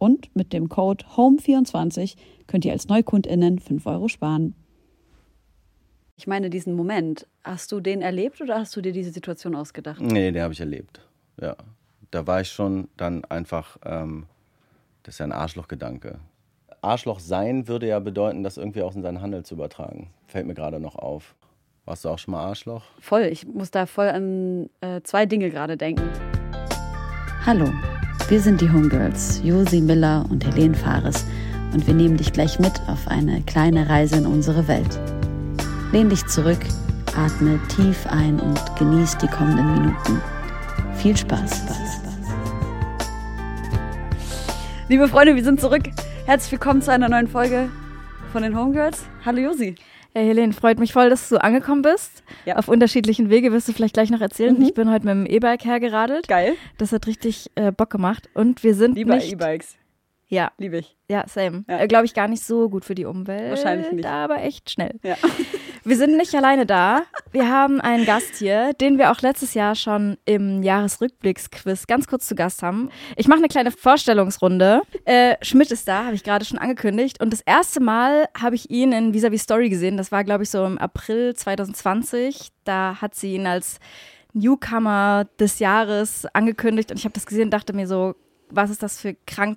Und mit dem Code HOME24 könnt ihr als NeukundInnen 5 Euro sparen. Ich meine, diesen Moment, hast du den erlebt oder hast du dir diese Situation ausgedacht? Nee, den habe ich erlebt. Ja. Da war ich schon dann einfach, ähm, das ist ja ein Arschlochgedanke. Arschloch sein würde ja bedeuten, das irgendwie auch in seinen Handel zu übertragen. Fällt mir gerade noch auf. Warst du auch schon mal Arschloch? Voll. Ich muss da voll an äh, zwei Dinge gerade denken. Hallo, wir sind die Homegirls, Josi Miller und Helene Fares und wir nehmen dich gleich mit auf eine kleine Reise in unsere Welt. Lehn dich zurück, atme tief ein und genieß die kommenden Minuten. Viel Spaß. Liebe Freunde, wir sind zurück. Herzlich willkommen zu einer neuen Folge von den Homegirls. Hallo Josi. Ja, Helene, freut mich voll, dass du angekommen bist. Ja. Auf unterschiedlichen Wege wirst du vielleicht gleich noch erzählen. Mhm. Ich bin heute mit dem E-Bike hergeradelt. Geil. Das hat richtig äh, Bock gemacht. Und wir sind Lieber. E-Bikes. Ja. Liebe ich. Ja, same. Ja. Äh, Glaube ich gar nicht so gut für die Umwelt. Wahrscheinlich nicht. Aber echt schnell. Ja. Wir sind nicht alleine da. Wir haben einen Gast hier, den wir auch letztes Jahr schon im Jahresrückblicksquiz ganz kurz zu Gast haben. Ich mache eine kleine Vorstellungsrunde. Äh, Schmidt ist da, habe ich gerade schon angekündigt. Und das erste Mal habe ich ihn in Vis-a-vis Story gesehen. Das war, glaube ich, so im April 2020. Da hat sie ihn als Newcomer des Jahres angekündigt. Und ich habe das gesehen und dachte mir so, was ist das für krank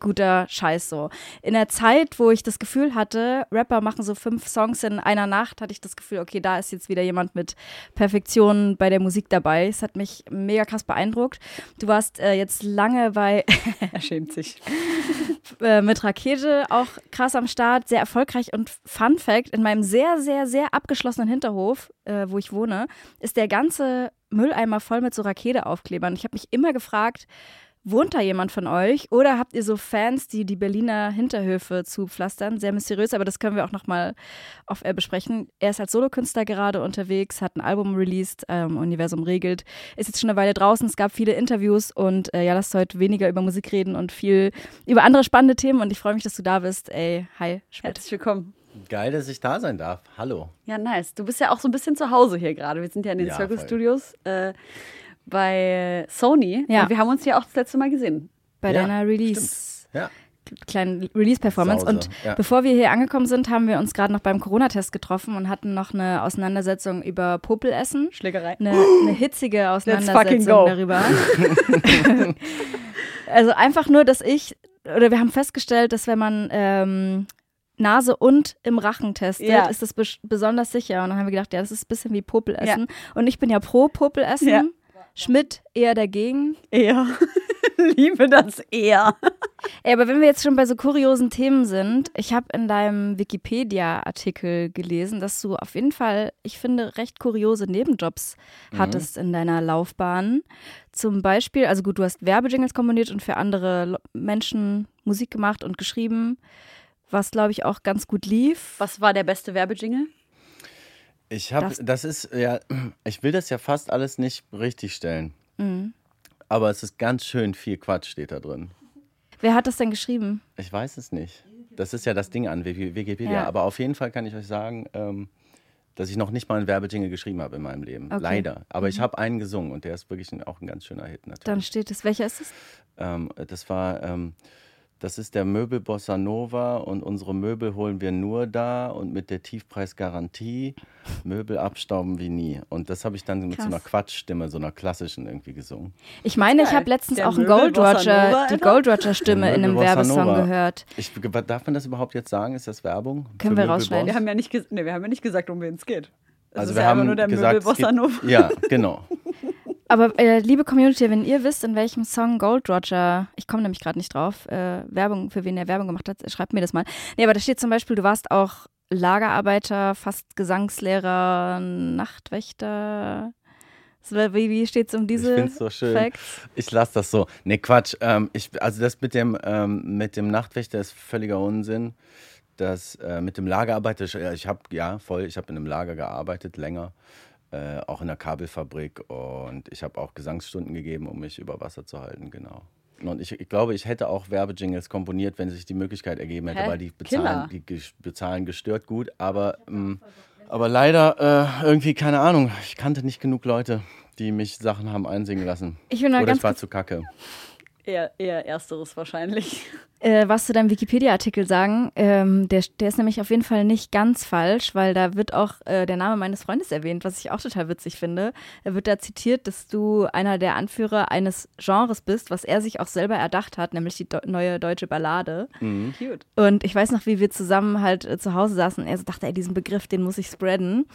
guter Scheiß so. In der Zeit, wo ich das Gefühl hatte, Rapper machen so fünf Songs in einer Nacht, hatte ich das Gefühl, okay, da ist jetzt wieder jemand mit Perfektion bei der Musik dabei. Es hat mich mega krass beeindruckt. Du warst äh, jetzt lange bei. er schämt sich. äh, mit Rakete auch krass am Start, sehr erfolgreich und Fun Fact: In meinem sehr, sehr, sehr abgeschlossenen Hinterhof, äh, wo ich wohne, ist der ganze Mülleimer voll mit so Rakete-Aufklebern. Ich habe mich immer gefragt, Wohnt da jemand von euch? Oder habt ihr so Fans, die die Berliner Hinterhöfe zupflastern? Sehr mysteriös, aber das können wir auch nochmal auf Air besprechen. Er ist als Solokünstler gerade unterwegs, hat ein Album released, ähm, Universum regelt, ist jetzt schon eine Weile draußen. Es gab viele Interviews und äh, ja, lasst heute weniger über Musik reden und viel über andere spannende Themen. Und ich freue mich, dass du da bist. Ey, hi, Schmidt. Herzlich willkommen. Geil, dass ich da sein darf. Hallo. Ja, nice. Du bist ja auch so ein bisschen zu Hause hier gerade. Wir sind ja in den ja, Circle voll. Studios. Äh, bei Sony. Ja. Und wir haben uns ja auch das letzte Mal gesehen. Bei ja, deiner Release. Ja. Kleinen Release-Performance. Und ja. bevor wir hier angekommen sind, haben wir uns gerade noch beim Corona-Test getroffen und hatten noch eine Auseinandersetzung über Popelessen. Schlägerei. Eine, eine hitzige Auseinandersetzung darüber. also einfach nur, dass ich, oder wir haben festgestellt, dass wenn man ähm, Nase und im Rachen testet, ja. ist das besonders sicher. Und dann haben wir gedacht, ja, das ist ein bisschen wie Popelessen. Ja. Und ich bin ja pro Popelessen. Schmidt eher dagegen. Eher. Liebe das eher. Ey, aber wenn wir jetzt schon bei so kuriosen Themen sind, ich habe in deinem Wikipedia-Artikel gelesen, dass du auf jeden Fall, ich finde, recht kuriose Nebenjobs mhm. hattest in deiner Laufbahn. Zum Beispiel, also gut, du hast Werbejingles komponiert und für andere Menschen Musik gemacht und geschrieben, was, glaube ich, auch ganz gut lief. Was war der beste Werbejingle? Ich habe, das, ist ja, ich will das ja fast alles nicht richtig stellen. Mhm. Aber es ist ganz schön viel Quatsch steht da drin. Wer hat das denn geschrieben? Ich weiß es nicht. Das ist ja das Ding an Wikipedia. Ja. Aber auf jeden Fall kann ich euch sagen, ähm, dass ich noch nicht mal einen Werbejingle geschrieben habe in meinem Leben. Okay. Leider. Aber mhm. ich habe einen gesungen und der ist wirklich auch ein ganz schöner Hit natürlich. Dann steht es. Welcher ist es? Ähm, das war ähm, das ist der Möbel Bossa Nova und unsere Möbel holen wir nur da und mit der Tiefpreisgarantie Möbel abstauben wie nie. Und das habe ich dann mit Krass. so einer Quatschstimme, so einer klassischen irgendwie gesungen. Ich meine, ich habe letztens Der auch einen Gold Roger, Nova, die. Gold Roger Stimme in einem Bossa Werbesong Nova. gehört. Ich, darf man das überhaupt jetzt sagen? Ist das Werbung? Können wir Möbel rausschneiden. Wir haben ja nicht, nee, wir haben ja nicht gesagt, um wen es geht. Es Also ist wir ja einfach haben nur der gesagt, Möbel Bossa geht- Nova. Ja, genau. Aber äh, liebe Community, wenn ihr wisst, in welchem Song Gold Roger, ich komme nämlich gerade nicht drauf, äh, Werbung, für wen er Werbung gemacht hat, schreibt mir das mal. Nee, aber da steht zum Beispiel, du warst auch Lagerarbeiter, fast Gesangslehrer, Nachtwächter. So, Wie, steht es um diese find's so schön. Facts? Ich lasse das so. Nee, Quatsch. Ähm, ich, also das mit dem, ähm, mit dem Nachtwächter ist völliger Unsinn. Das äh, mit dem Lagerarbeiter, ich, ich habe, ja, voll, ich habe in einem Lager gearbeitet, länger. Äh, auch in der Kabelfabrik und ich habe auch Gesangsstunden gegeben, um mich über Wasser zu halten, genau. Und ich, ich glaube, ich hätte auch Werbejingles komponiert, wenn sich die Möglichkeit ergeben hätte, Hä? weil die bezahlen, die bezahlen gestört gut, aber, ähm, aber leider äh, irgendwie, keine Ahnung, ich kannte nicht genug Leute, die mich Sachen haben einsingen lassen. Ich mal Oder ganz es war zu kacke. Eher, eher ersteres wahrscheinlich. Äh, was zu deinem Wikipedia-Artikel sagen. Ähm, der, der ist nämlich auf jeden Fall nicht ganz falsch, weil da wird auch äh, der Name meines Freundes erwähnt, was ich auch total witzig finde. Er wird da zitiert, dass du einer der Anführer eines Genres bist, was er sich auch selber erdacht hat, nämlich die do neue deutsche Ballade. Mhm. Cute. Und ich weiß noch, wie wir zusammen halt äh, zu Hause saßen. Er so dachte, ey, diesen Begriff, den muss ich spreaden.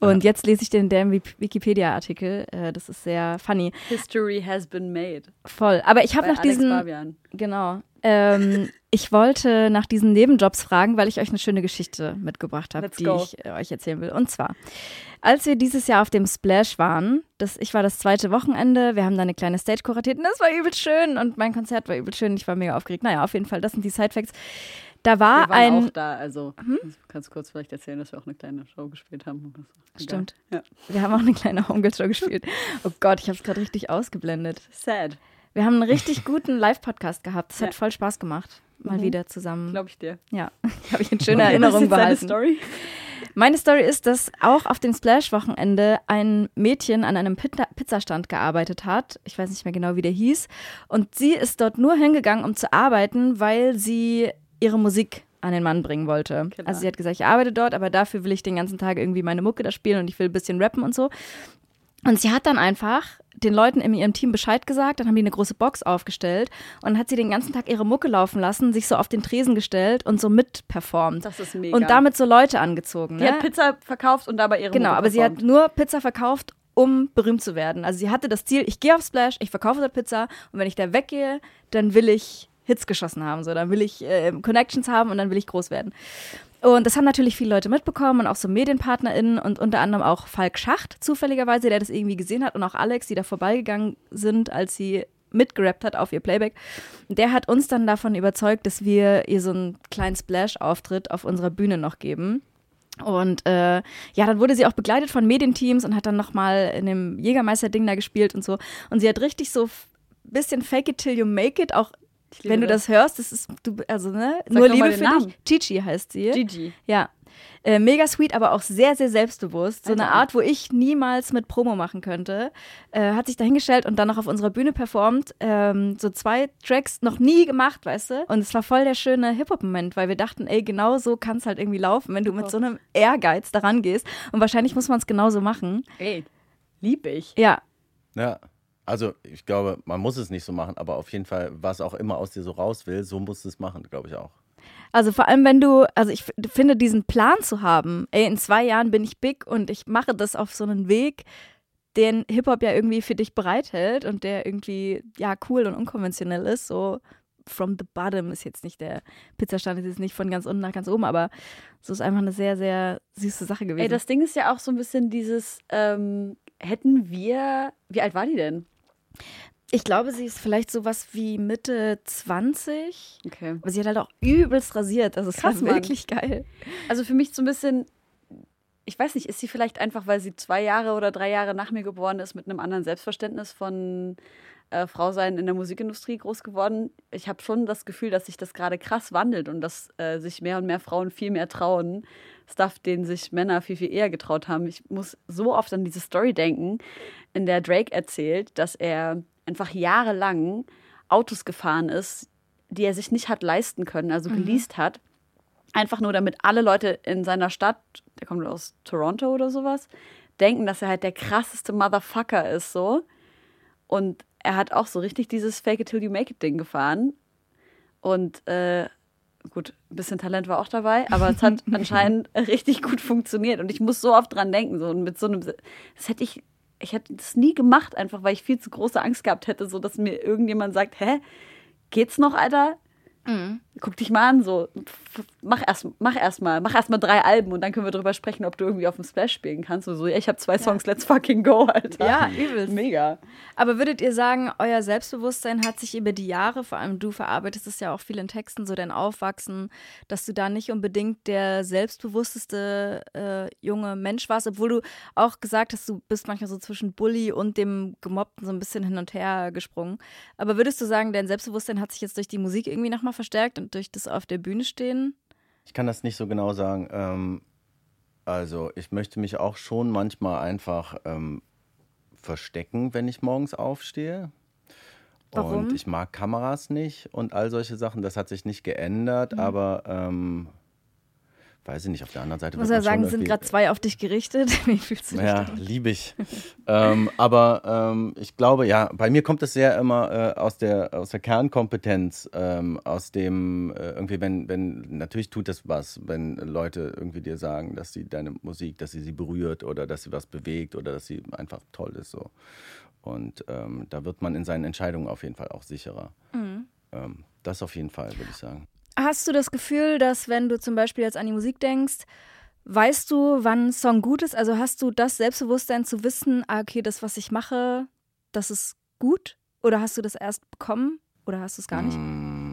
Und jetzt lese ich den der Wik- Wikipedia-Artikel. Äh, das ist sehr funny. History has been made. Voll. Aber ich habe noch Alex diesen. Fabian. Genau. Ähm, ich wollte nach diesen Nebenjobs fragen, weil ich euch eine schöne Geschichte mitgebracht habe, die go. ich äh, euch erzählen will. Und zwar, als wir dieses Jahr auf dem Splash waren, das, ich war das zweite Wochenende, wir haben da eine kleine Stage kuratiert und das war übel schön und mein Konzert war übel schön, ich war mega aufgeregt. Naja, auf jeden Fall, das sind die Sidefacts. Da war Wir waren ein. auch da, also kannst kurz vielleicht erzählen, dass wir auch eine kleine Show gespielt haben. Stimmt. Ja. Wir haben auch eine kleine Homegirl-Show gespielt. Oh Gott, ich habe es gerade richtig ausgeblendet. Sad, Wir haben einen richtig guten Live-Podcast gehabt. Es hat Ja. voll Spaß gemacht. Mal Mhm. wieder zusammen. glaube ich dir. Ja, habe ich in schöner Erinnerung behalten. Story? Meine Story ist, dass auch auf dem Splash-Wochenende ein Mädchen an einem Pizza Pizzastand gearbeitet hat. Ich weiß nicht mehr genau, wie der hieß. Und sie ist dort nur hingegangen, um zu arbeiten, weil sie ihre Musik an den Mann bringen wollte. Killer. Also sie hat gesagt, ich arbeite dort, aber dafür will ich den ganzen Tag irgendwie meine Mucke da spielen und ich will ein bisschen rappen und so. Und sie hat dann einfach den Leuten in ihrem Team Bescheid gesagt, dann haben die eine große Box aufgestellt und hat sie den ganzen Tag ihre Mucke laufen lassen, sich so auf den Tresen gestellt und so mitperformt. Das ist mega. Und damit so Leute angezogen. Die ne? hat Pizza verkauft und dabei ihre Genau, Mucke aber sie hat performt. nur Pizza verkauft, um berühmt zu werden. Also sie hatte das Ziel, ich gehe auf Splash, ich verkaufe dort Pizza und wenn ich da weggehe, dann will ich Hits geschossen haben, so dann will ich äh, Connections haben und dann will ich groß werden. Und das haben natürlich viele Leute mitbekommen und auch so MedienpartnerInnen und unter anderem auch Falk Schacht zufälligerweise, der das irgendwie gesehen hat und auch Alex, die da vorbeigegangen sind, als sie mitgerappt hat auf ihr Playback. Der hat uns dann davon überzeugt, dass wir ihr so einen kleinen Splash-Auftritt auf unserer Bühne noch geben. Und äh, ja, dann wurde sie auch begleitet von Medienteams und hat dann nochmal in dem Jägermeister-Ding da gespielt und so. Und sie hat richtig so f- bisschen Fake it till you make it, auch wenn du das hörst, das ist, du, also ne, Sag nur Liebe für Namen. dich. Gigi heißt sie. Gigi. Ja. Äh, mega sweet, aber auch sehr, sehr selbstbewusst. So eine. Art, wo ich niemals mit Promo machen könnte. Äh, hat sich dahingestellt und dann noch auf unserer Bühne performt. Ähm, so zwei Tracks noch nie gemacht, weißt du? Und es war voll der schöne Hip-Hop-Moment, weil wir dachten, ey, genau so kann es halt irgendwie laufen, wenn du mit so einem Ehrgeiz daran gehst. Und wahrscheinlich muss man es genauso machen. Ey, lieb ich. Ja, Ja, also ich glaube, man muss es nicht so machen, aber auf jeden Fall, was auch immer aus dir so raus will, so musst du es machen, glaube ich auch. Also vor allem, wenn du, also ich finde, diesen Plan zu haben, ey, in zwei Jahren bin ich big und ich mache das auf so einen Weg, den Hip-Hop ja irgendwie für dich bereithält und der irgendwie, ja, cool und unkonventionell ist, so from the bottom ist jetzt nicht der Pizzastand, ist jetzt nicht von ganz unten nach ganz oben, aber so ist einfach eine sehr, sehr süße Sache gewesen. Ey, das Ding ist ja auch so ein bisschen dieses, ähm, hätten wir, wie alt war die denn? Ich glaube, sie ist vielleicht sowas wie Mitte 20, Okay. aber sie hat halt auch übelst rasiert, also es Krass, war wirklich geil. Also für mich so ein bisschen, ich weiß nicht, ist sie vielleicht einfach, weil sie zwei Jahre oder drei Jahre nach mir geboren ist, mit einem anderen Selbstverständnis von äh, Frau sein in der Musikindustrie groß geworden. Ich habe schon das Gefühl, dass sich das gerade krass wandelt und dass äh, sich mehr und mehr Frauen viel mehr trauen. Stuff, den sich Männer viel, viel eher getraut haben. Ich muss so oft an diese Story denken, in der Drake erzählt, dass er einfach jahrelang Autos gefahren ist, die er sich nicht hat leisten können, also mhm. geleast hat. Einfach nur, damit alle Leute in seiner Stadt, der kommt aus Toronto oder sowas, denken, dass er halt der krasseste Motherfucker ist, so. Und er hat auch so richtig dieses Fake it till you make it Ding gefahren. Und äh, gut, ein bisschen Talent war auch dabei, aber es hat anscheinend richtig gut funktioniert. Und ich muss so oft dran denken, so mit so einem, das hätte ich, ich hätte das nie gemacht, einfach weil ich viel zu große Angst gehabt hätte, so dass mir irgendjemand sagt, hä, geht's noch, Alter? Mhm. Guck dich mal an, so mach erst, mach erst mal, mach erst mal drei Alben und dann können wir darüber sprechen, ob du irgendwie auf dem Splash spielen kannst. Und so, ja, ich habe zwei Songs, ja. let's fucking go, Alter. Ja, übelst. Mega. Aber würdet ihr sagen, euer Selbstbewusstsein hat sich über die Jahre, vor allem du verarbeitest es ja auch viel in Texten, so dein Aufwachsen, dass du da nicht unbedingt der selbstbewussteste äh, junge Mensch warst, obwohl du auch gesagt hast, du bist manchmal so zwischen Bully und dem Gemobbten so ein bisschen hin und her gesprungen. Aber würdest du sagen, dein Selbstbewusstsein hat sich jetzt durch die Musik irgendwie nochmal verstärkt durch das auf der Bühne stehen? Ich kann das nicht so genau sagen. Ähm, also ich möchte mich auch schon manchmal einfach ähm, verstecken, wenn ich morgens aufstehe. Warum? Und ich mag Kameras nicht und all solche Sachen. Das hat sich nicht geändert, mhm. aber ähm, weiß ich nicht, auf der anderen Seite. Muss ja sagen, sind gerade zwei auf dich gerichtet. Wie fühlst du dich? Ja, liebe ich. ähm, aber ähm, ich glaube, ja, bei mir kommt es sehr immer äh, aus, der, aus der Kernkompetenz, ähm, aus dem, äh, irgendwie, wenn, wenn, natürlich tut es was, wenn Leute irgendwie dir sagen, dass sie deine Musik, dass sie sie berührt oder dass sie was bewegt oder dass sie einfach toll ist. So. Und ähm, da wird man in seinen Entscheidungen auf jeden Fall auch sicherer. Mhm. Ähm, das auf jeden Fall, würde ich sagen. Hast du das Gefühl, dass wenn du zum Beispiel jetzt an die Musik denkst, weißt du, wann ein Song gut ist? Also hast du das Selbstbewusstsein zu wissen, ah, okay, das, was ich mache, das ist gut? Oder hast du das erst bekommen? Oder hast du es gar nicht? Mm.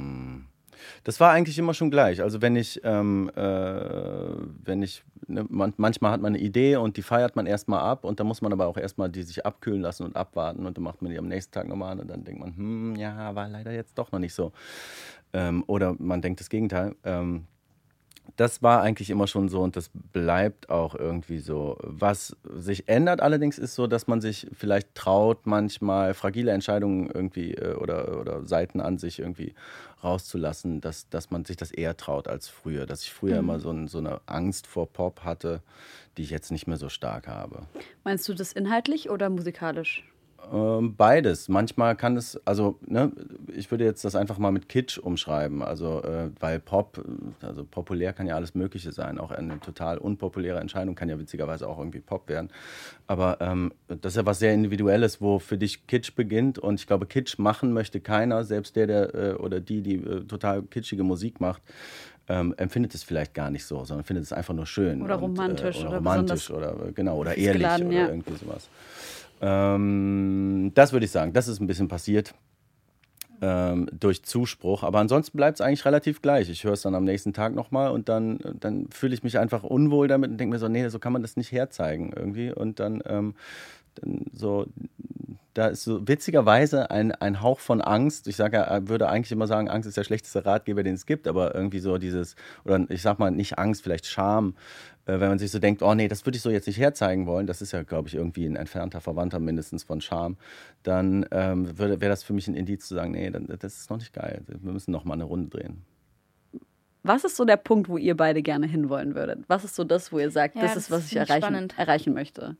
Das war eigentlich immer schon gleich. Also wenn ich, ähm, äh, wenn ich, ne, man, manchmal hat man eine Idee und die feiert man erstmal ab und dann muss man aber auch erstmal die sich abkühlen lassen und abwarten und dann macht man die am nächsten Tag nochmal an und dann denkt man, hm, ja, war leider jetzt doch noch nicht so. Ähm, oder man denkt das Gegenteil. Ähm, das war eigentlich immer schon so und das bleibt auch irgendwie so. Was sich ändert allerdings ist so, dass man sich vielleicht traut, manchmal fragile Entscheidungen irgendwie äh, oder, oder Seiten an sich irgendwie rauszulassen, dass, dass man sich das eher traut als früher. Dass ich früher mhm. immer so, ein, so eine Angst vor Pop hatte, die ich jetzt nicht mehr so stark habe. Meinst du das inhaltlich oder musikalisch? Ähm, beides. Manchmal kann es, also ne, ich würde jetzt das einfach mal mit Kitsch umschreiben. Also, äh, weil Pop, also populär kann ja alles Mögliche sein. Auch eine total unpopuläre Entscheidung kann ja witzigerweise auch irgendwie Pop werden. Aber ähm, das ist ja was sehr Individuelles, wo für dich Kitsch beginnt. Und ich glaube, Kitsch machen möchte keiner, selbst der, der äh, oder die, die äh, total kitschige Musik macht. Ähm, empfindet es vielleicht gar nicht so, sondern findet es einfach nur schön. Oder und, romantisch. Äh, oder, oder romantisch oder äh, genau, oder ehrlich oder ja. irgendwie sowas. Ähm, das würde ich sagen, das ist ein bisschen passiert ähm, durch Zuspruch. Aber ansonsten bleibt es eigentlich relativ gleich. Ich höre es dann am nächsten Tag nochmal und dann, dann fühle ich mich einfach unwohl damit und denke mir so, nee, so kann man das nicht herzeigen irgendwie. Und dann, ähm, dann so, da ist so witzigerweise ein, ein Hauch von Angst. Ich sage, ja, würde eigentlich immer sagen, Angst ist der schlechteste Ratgeber, den es gibt, aber irgendwie so dieses, oder ich sag mal nicht Angst, vielleicht Scham, äh, wenn man sich so denkt, oh nee, das würde ich so jetzt nicht herzeigen wollen, das ist ja, glaube ich, irgendwie ein entfernter Verwandter mindestens von Scham, dann ähm, wäre das für mich ein Indiz zu sagen, nee, das ist noch nicht geil, wir müssen noch mal eine Runde drehen. Was ist so der Punkt, wo ihr beide gerne hinwollen würdet? Was ist so das, wo ihr sagt, ja, das, das, ist, was ich erreichen, erreichen möchte?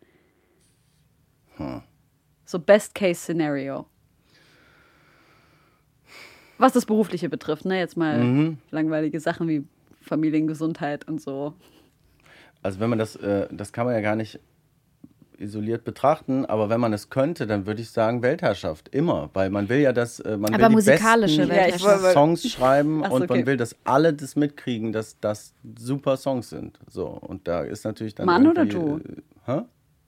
Hm. So Best-Case-Szenario. Was das Berufliche betrifft, ne? Jetzt mal mhm. langweilige Sachen wie Familiengesundheit und so. Also wenn man das, äh, das kann man ja gar nicht isoliert betrachten, aber wenn man es könnte, dann würde ich sagen Weltherrschaft immer, weil man will ja, dass äh, man aber will musikalische die besten ja, Songs schreiben so, und man will, dass alle das mitkriegen, dass das super Songs sind. So und da ist natürlich dann Mann oder du? Äh, hä?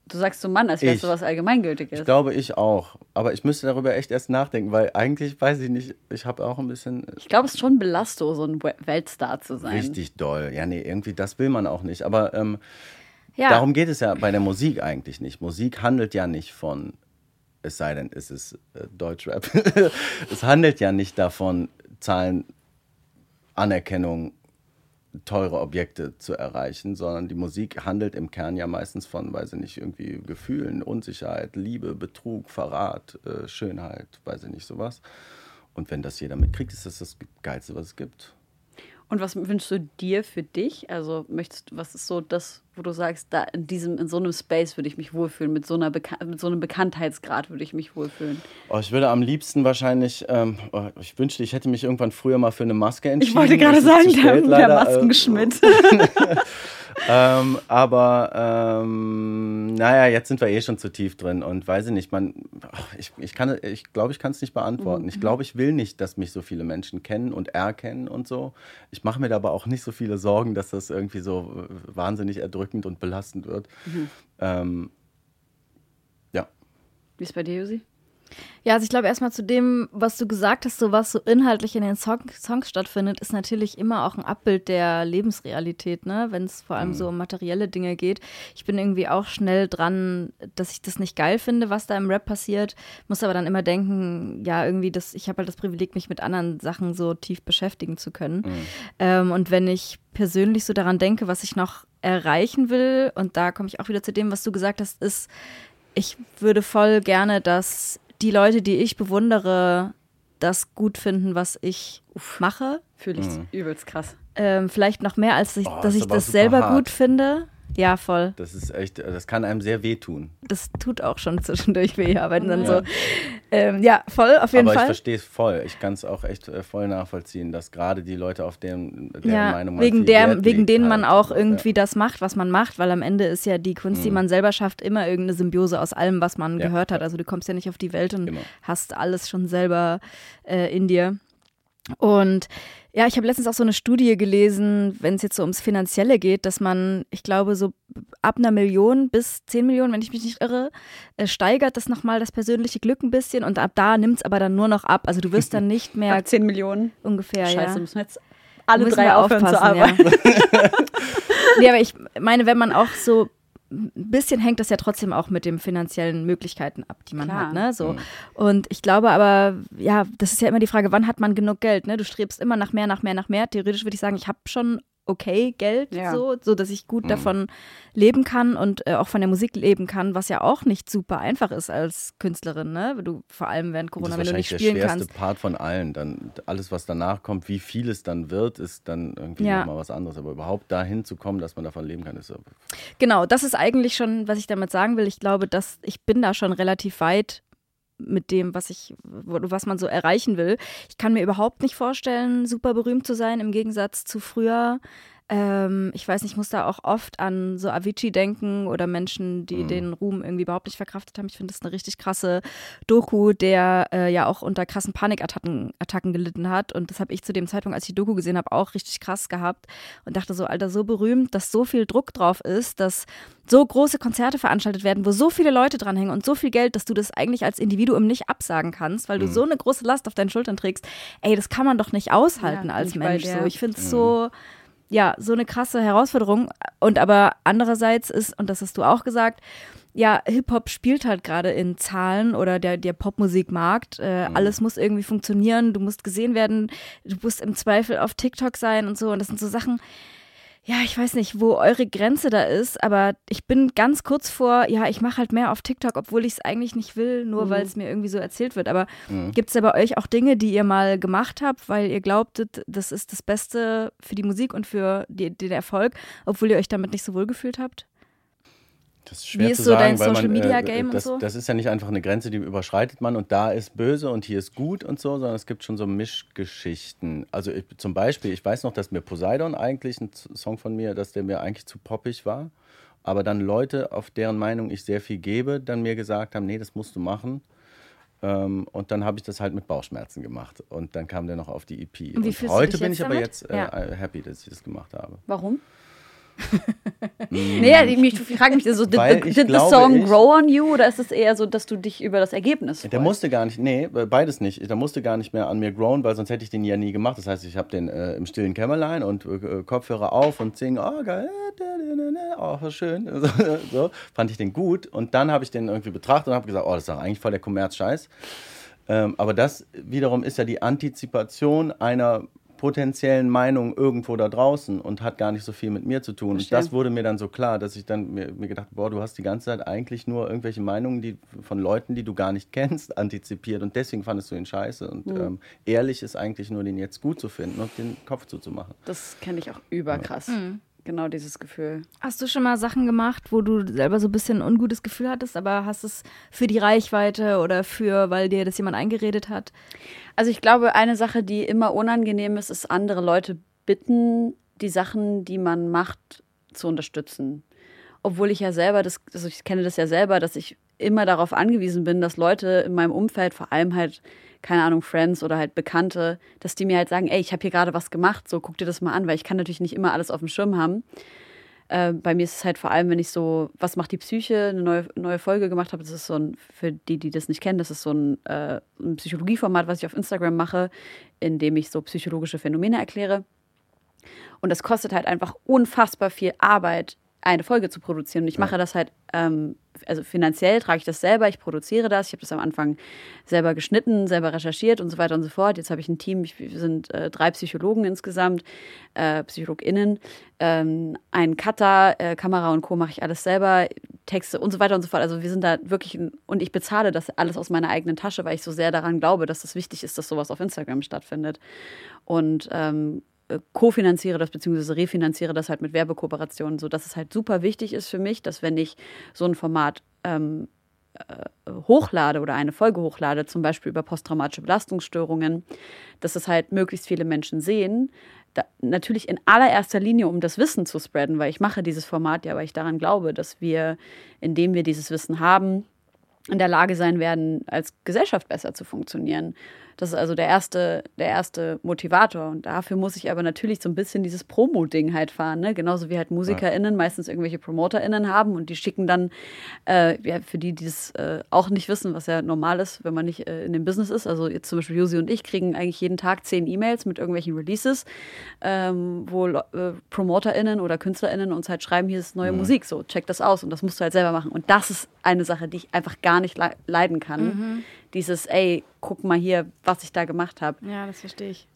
Du sagst so Mann, als wärst du was Allgemeingültiges. Ich glaube, ich auch. Aber ich müsste darüber echt erst nachdenken, weil eigentlich weiß ich nicht, ich habe auch ein bisschen. Ich glaube, es ist schon Belastung, so ein Weltstar zu sein. Richtig doll. Ja, nee, irgendwie, das will man auch nicht. Aber ähm, ja. darum geht es ja bei der Musik eigentlich nicht. Musik handelt ja nicht von, es sei denn, es ist äh, Deutschrap. es handelt ja nicht davon, Zahlen, Anerkennung, teure Objekte zu erreichen, sondern die Musik handelt im Kern ja meistens von, weiß ich nicht, irgendwie Gefühlen, Unsicherheit, Liebe, Betrug, Verrat, äh, Schönheit, weiß ich nicht, sowas. Und wenn das jeder mitkriegt, ist das das Geilste, was es gibt. Und was wünschst du dir für dich? Also möchtest was ist so das, wo du sagst, da in diesem, in so einem Space würde ich mich wohlfühlen, mit so einer Beka mit so einem Bekanntheitsgrad würde ich mich wohlfühlen. Oh, ich würde am liebsten wahrscheinlich, ähm, oh, ich wünschte, ich hätte mich irgendwann früher mal für eine Maske entschieden. Ich wollte gerade sagen, der, der äh, Maskenschmidt. ähm, aber ähm, naja, jetzt sind wir eh schon zu tief drin und weiß ich nicht, man, ich, ich kann, ich glaube, ich kann es nicht beantworten. Ich glaube, ich will nicht, dass mich so viele Menschen kennen und erkennen und so. Ich mache mir da aber auch nicht so viele Sorgen, dass das irgendwie so wahnsinnig erdrückend und belastend wird. Mhm. Ähm, ja. Wie ist bei dir, Josi? Ja, also ich glaube erstmal zu dem, was du gesagt hast, so was so inhaltlich in den Song Songs stattfindet, ist natürlich immer auch ein Abbild der Lebensrealität, ne? Wenn es vor allem mhm. so um materielle Dinge geht. Ich bin irgendwie auch schnell dran, dass ich das nicht geil finde, was da im Rap passiert, muss aber dann immer denken, ja, irgendwie das, ich habe halt das Privileg, mich mit anderen Sachen so tief beschäftigen zu können. Mhm. Ähm, und wenn ich persönlich so daran denke, was ich noch erreichen will, und da komme ich auch wieder zu dem, was du gesagt hast, ist, ich würde voll gerne, dass die Leute, die ich bewundere, das gut finden, was ich Uff, mache. Fühle ich mhm. übelst krass. Ähm, vielleicht noch mehr, als ich, oh, dass ich das selber hart. gut finde. Ja, voll. Das ist echt, das kann einem sehr wehtun. Das tut auch schon zwischendurch weh, aber dann ja. so. Ähm, ja, voll, auf jeden aber Fall. Aber ich verstehe es voll. Ich kann es auch echt äh, voll nachvollziehen, dass gerade die Leute, auf deren, deren ja, Meinung man wegen der, Wegen denen halt. man auch irgendwie ja. das macht, was man macht, weil am Ende ist ja die Kunst, mhm. die man selber schafft, immer irgendeine Symbiose aus allem, was man gehört hat. Also du kommst ja nicht auf die Welt und immer. hast alles schon selber äh, in dir. Und ja, ich habe letztens auch so eine Studie gelesen, wenn es jetzt so ums Finanzielle geht, dass man, ich glaube, so ab einer Million bis zehn Millionen, wenn ich mich nicht irre, äh, steigert das nochmal das persönliche Glück ein bisschen und ab da nimmt es aber dann nur noch ab. Also du wirst dann nicht mehr. ab zehn Millionen? Ungefähr, Scheiße, ja. müssen wir jetzt alle drei aufhören zu arbeiten. Ja. nee, aber ich meine, wenn man auch so ein bisschen hängt das ja trotzdem auch mit den finanziellen Möglichkeiten ab, die man Klar. hat. Ne? So. Mhm. Und ich glaube aber, ja, das ist ja immer die Frage, wann hat man genug Geld? Ne? Du strebst immer nach mehr, nach mehr, nach mehr. Theoretisch würde ich sagen, ich habe schon okay Geld, ja. so, so dass ich gut mhm. davon leben kann und äh, auch von der Musik leben kann, was ja auch nicht super einfach ist als Künstlerin, ne? Du vor allem während Corona, wenn du nicht spielen kannst. Das ist der schwerste Part von allen. Dann alles, was danach kommt, wie viel es dann wird, ist dann irgendwie ja. nochmal was anderes. Aber überhaupt dahin zu kommen, dass man davon leben kann, ist so. Genau, das ist eigentlich schon, was ich damit sagen will. Ich glaube, dass ich bin da schon relativ weit mit dem, was ich, was man so erreichen will. Ich kann mir überhaupt nicht vorstellen, super berühmt zu sein, im Gegensatz zu früher. Ähm, ich weiß nicht, ich muss da auch oft an so Avicii denken oder Menschen, die mhm. den Ruhm irgendwie überhaupt nicht verkraftet haben. Ich finde das eine richtig krasse Doku, der äh, ja auch unter krassen Panikattacken Attacken gelitten hat. Und das habe ich zu dem Zeitpunkt, als ich die Doku gesehen habe, auch richtig krass gehabt und dachte so, Alter, so berühmt, dass so viel Druck drauf ist, dass so große Konzerte veranstaltet werden, wo so viele Leute dranhängen und so viel Geld, dass du das eigentlich als Individuum nicht absagen kannst, weil du mhm. so eine große Last auf deinen Schultern trägst. Ey, das kann man doch nicht aushalten ja, als Mensch. So, ich finde es mhm. so ja, so eine krasse Herausforderung. Und aber andererseits ist, und das hast du auch gesagt, ja, Hip-Hop spielt halt gerade in Zahlen oder der, der Popmusikmarkt. Äh, mhm. Alles muss irgendwie funktionieren, du musst gesehen werden, du musst im Zweifel auf TikTok sein und so. Und das sind so Sachen, ja, ich weiß nicht, wo eure Grenze da ist, aber ich bin ganz kurz vor, ja, ich mache halt mehr auf TikTok, obwohl ich es eigentlich nicht will, nur mhm. weil es mir irgendwie so erzählt wird. Aber mhm. gibt es da bei euch auch Dinge, die ihr mal gemacht habt, weil ihr glaubtet, das ist das Beste für die Musik und für die, den Erfolg, obwohl ihr euch damit nicht so wohl gefühlt habt? Das ist schwer Wie ist zu so sagen, dein Social Media Game äh, das, und so? Das ist ja nicht einfach eine Grenze, die überschreitet man und da ist böse und hier ist gut und so, sondern es gibt schon so Mischgeschichten. Also ich, zum Beispiel, ich weiß noch, dass mir Poseidon eigentlich ein Song von mir, dass der mir eigentlich zu poppig war, aber dann Leute, auf deren Meinung ich sehr viel gebe, dann mir gesagt haben, nee, das musst du machen. Ähm, und dann habe ich das halt mit Bauchschmerzen gemacht und dann kam der noch auf die EP. Und, und heute bin ich damit? aber jetzt äh, ja. happy, dass ich das gemacht habe. Warum? Nee, ich frage mich so, did, the, did the song ich, grow on you oder ist es eher so, dass du dich über das Ergebnis freust? Der musste gar nicht, nee, beides nicht. Der musste gar nicht mehr an mir growen, weil sonst hätte ich den ja nie gemacht. Das heißt, ich habe den äh, im stillen Kämmerlein und äh, Kopfhörer auf und singen, oh geil, oh, was schön. so, fand ich den gut und dann habe ich den irgendwie betrachtet und habe gesagt, oh, das ist doch eigentlich voll der Kommerz-Scheiß. Ähm, aber das wiederum ist ja die Antizipation einer potenziellen Meinungen irgendwo da draußen und hat gar nicht so viel mit mir zu tun. Und das wurde mir dann so klar, dass ich dann mir, mir gedacht, boah, du hast die ganze Zeit eigentlich nur irgendwelche Meinungen die, von Leuten, die du gar nicht kennst, antizipiert und deswegen fandest du ihn scheiße. Und Mhm. ähm, ehrlich ist eigentlich nur, den jetzt gut zu finden und den Kopf zuzumachen. Das kenne ich auch überkrass. Genau dieses Gefühl. Hast du schon mal Sachen gemacht, wo du selber so ein bisschen ein ungutes Gefühl hattest, aber hast es für die Reichweite oder für, weil dir das jemand eingeredet hat? Also ich glaube, eine Sache, die immer unangenehm ist, ist andere Leute bitten, die Sachen, die man macht, zu unterstützen. Obwohl ich ja selber, das, also ich kenne das ja selber, dass ich immer darauf angewiesen bin, dass Leute in meinem Umfeld, vor allem halt, keine Ahnung, Friends oder halt Bekannte, dass die mir halt sagen, ey, ich habe hier gerade was gemacht, so guck dir das mal an, weil ich kann natürlich nicht immer alles auf dem Schirm haben. Äh, bei mir ist es halt vor allem, wenn ich so, was macht die Psyche, eine neue, neue Folge gemacht habe. Das ist so ein, für die, die das nicht kennen, das ist so ein, äh, ein Psychologieformat, was ich auf Instagram mache, in dem ich so psychologische Phänomene erkläre. Und das kostet halt einfach unfassbar viel Arbeit, eine Folge zu produzieren. Und ich mache das halt, ähm, also finanziell trage ich das selber, ich produziere das. Ich habe das am Anfang selber geschnitten, selber recherchiert und so weiter und so fort. Jetzt habe ich ein Team, ich, wir sind äh, drei Psychologen insgesamt, äh, PsychologInnen, ähm, ein Cutter, äh, Kamera und Co. mache ich alles selber, Texte und so weiter und so fort. Also wir sind da wirklich, und ich bezahle das alles aus meiner eigenen Tasche, weil ich so sehr daran glaube, dass es wichtig ist, dass sowas auf Instagram stattfindet. Und ähm, äh, kofinanziere das beziehungsweise refinanziere das halt mit Werbekooperationen, sodass es halt super wichtig ist für mich, dass wenn ich so ein Format ähm, äh, hochlade oder eine Folge hochlade, zum Beispiel über posttraumatische Belastungsstörungen, dass es halt möglichst viele Menschen sehen. Da, natürlich in allererster Linie, um das Wissen zu spreaden, weil ich mache dieses Format ja, weil ich daran glaube, dass wir, indem wir dieses Wissen haben, in der Lage sein werden, als Gesellschaft besser zu funktionieren. Das ist also der erste, der erste Motivator. Und dafür muss ich aber natürlich so ein bisschen dieses Promo-Ding halt fahren. Ne? Genauso wie halt MusikerInnen meistens irgendwelche PromoterInnen haben und die schicken dann, äh, ja, für die, die das äh, auch nicht wissen, was ja normal ist, wenn man nicht äh, in dem Business ist. Also jetzt zum Beispiel Josi und ich kriegen eigentlich jeden Tag zehn E-Mails mit irgendwelchen Releases, ähm, wo äh, PromoterInnen oder KünstlerInnen uns halt schreiben, hier ist neue Musik, so check das aus und das musst du halt selber machen. Und das ist eine Sache, die ich einfach gar nicht le leiden kann. Dieses, ey, guck mal hier, was ich da gemacht habe. Ja, das verstehe ich.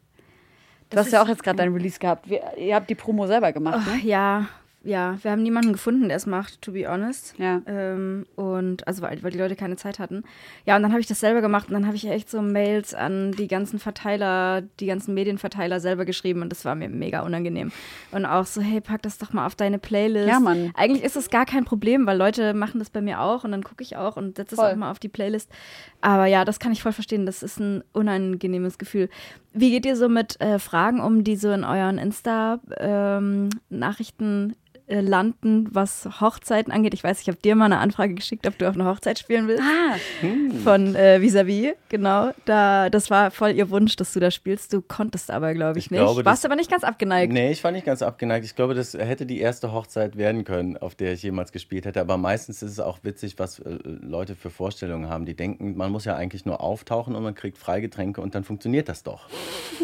Du hast ja auch jetzt gerade dein Release gehabt. Wir, ihr habt die Promo selber gemacht, ne? Ja, ja, wir haben niemanden gefunden, der es macht, to be honest. Ja. Ähm, und also weil, weil die Leute keine Zeit hatten. Ja, und dann habe ich das selber gemacht und dann habe ich echt so Mails an die ganzen Verteiler, die ganzen Medienverteiler selber geschrieben und das war mir mega unangenehm. Und auch so, hey, pack das doch mal auf deine Playlist. Ja, Mann. Eigentlich ist es gar kein Problem, weil Leute machen das bei mir auch und dann gucke ich auch und setze es auch mal auf die Playlist. Aber ja, das kann ich voll verstehen. Das ist ein unangenehmes Gefühl. Wie geht ihr so mit äh, Fragen um, die so in euren Insta-Nachrichten äh, landen, was Hochzeiten angeht? Ich weiß, ich habe dir mal eine Anfrage geschickt, ob du auf einer Hochzeit spielen willst. Ah, Von äh, Visavi, genau. Da, das war voll ihr Wunsch, dass du da spielst. Du konntest aber, glaube ich, Ich nicht. glaube, Warst das- aber nicht ganz abgeneigt. Nee, ich war nicht ganz abgeneigt. Ich glaube, das hätte die erste Hochzeit werden können, auf der ich jemals gespielt hätte. Aber meistens ist es auch witzig, was äh, Leute für Vorstellungen haben. Die denken, man muss ja eigentlich nur auftauchen und man kriegt Freigetränke und dann funktioniert das doch.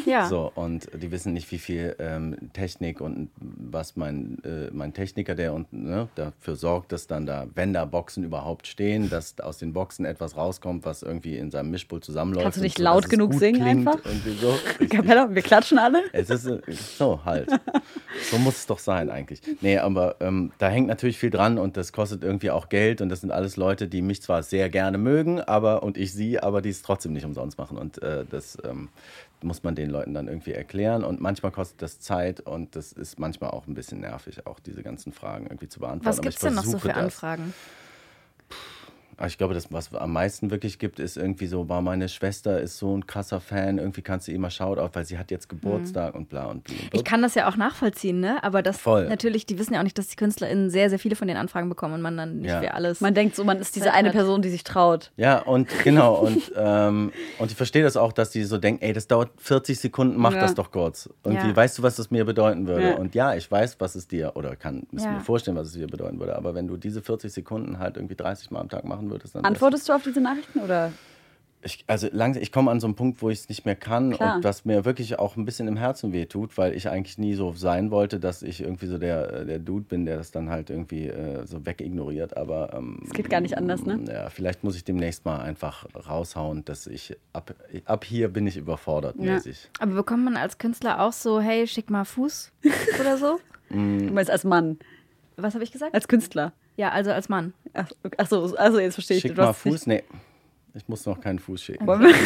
Ja. So, und die wissen nicht, wie viel ähm, Technik und was mein, äh, mein Techniker, der und, ne, dafür sorgt, dass dann da, wenn da Boxen überhaupt stehen, dass aus den Boxen etwas rauskommt, was irgendwie in seinem Mischpult zusammenläuft. Kannst du nicht so, laut genug singen einfach? So. Kapella, wir klatschen alle. Es ist äh, so halt. So muss es doch sein eigentlich. Nee, aber ähm, da hängt natürlich viel dran und das kostet irgendwie auch Geld und das sind alles Leute, die mich zwar sehr gerne mögen, aber und ich sie, aber die es trotzdem nicht umsonst machen und äh, das ähm, muss man den Leuten dann irgendwie erklären und manchmal kostet das Zeit und das ist manchmal auch ein bisschen nervig, auch diese ganzen Fragen irgendwie zu beantworten. Was gibt es denn noch so für. Anfragen? Ich glaube, das, was am meisten wirklich gibt, ist irgendwie so, war meine Schwester ist so ein krasser Fan, irgendwie kannst du mal Shoutout, weil sie hat jetzt Geburtstag und bla und bla. Ich kann das ja auch nachvollziehen, ne? Aber das Voll. natürlich, die wissen ja auch nicht, dass die KünstlerInnen sehr, sehr viele von den Anfragen bekommen und man dann nicht Ja. für alles. Man denkt so, man ist diese eine. Person, die sich traut. Ja, und genau, und, ähm, und ich verstehe das auch, dass die so denken, ey, das dauert 40 Sekunden, mach Ja. das doch kurz. Irgendwie, Ja. weißt du, was das mir bedeuten würde? Ja. Und ja, ich weiß, was es dir, oder kann es Ja. mir vorstellen, was es dir bedeuten würde. Aber wenn du diese 40 Sekunden halt irgendwie 30 Mal am Tag machen würdest, dann. wär's- Antwortest du auf diese Nachrichten oder? Ich, also langsam, ich komme an so einen Punkt, wo ich es nicht mehr kann Klar. und was mir wirklich auch ein bisschen im Herzen wehtut, weil ich eigentlich nie so sein wollte, dass ich irgendwie so der, der Dude bin, der das dann halt irgendwie äh, so wegignoriert. Aber ähm, Es geht gar nicht anders, ne? Ja, vielleicht muss ich demnächst mal einfach raushauen, dass ich ab, ab hier bin ich überfordert Ja. mäßig. Aber bekommt man als Künstler auch so, hey, schick mal Fuß oder so? Du meinst als Mann, Was habe ich gesagt? als Künstler. Ja, also als Mann. Ach, okay. ach so, also jetzt verstehe ich. Schick Du mal hast nicht- Fuß? Nee, ich muss noch keinen Fuß schicken. Wir-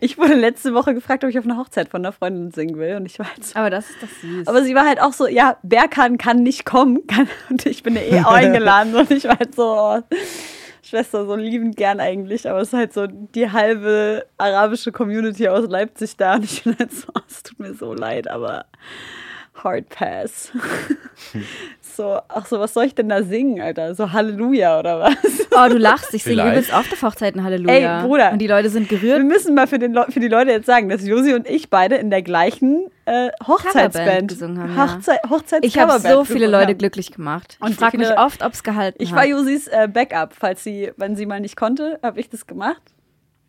Ich wurde letzte Woche gefragt, ob ich auf einer Hochzeit von einer Freundin singen will. Und ich war halt so. Aber das ist doch süß. Aber sie war halt auch so, ja, wer kann, kann nicht kommen. Kann, und ich bin ja eh eingeladen. Und ich war halt so, oh, Schwester, so liebend gern eigentlich. Aber es ist halt so die halbe arabische Community aus Leipzig da. Und ich bin halt so, oh, es tut mir so leid, aber Hard Pass. so, ach so, was soll ich denn da singen, Alter? So Halleluja oder was? oh, du lachst. Ich singe übelst oft auf Hochzeiten Halleluja. Ey, Bruder. Und die Leute sind Wir gerührt. müssen mal für, den Leu- für die Leute jetzt sagen, dass Josi und ich beide in der gleichen äh, Hochzeitsband gesungen haben, ja. Hochzei Hochzeits Ich habe so viele Leute haben. glücklich gemacht. Und ich frage ich mich oft, ob es gehalten Ich hat. war Josis äh, Backup, falls sie, wenn sie mal nicht konnte, habe ich das gemacht.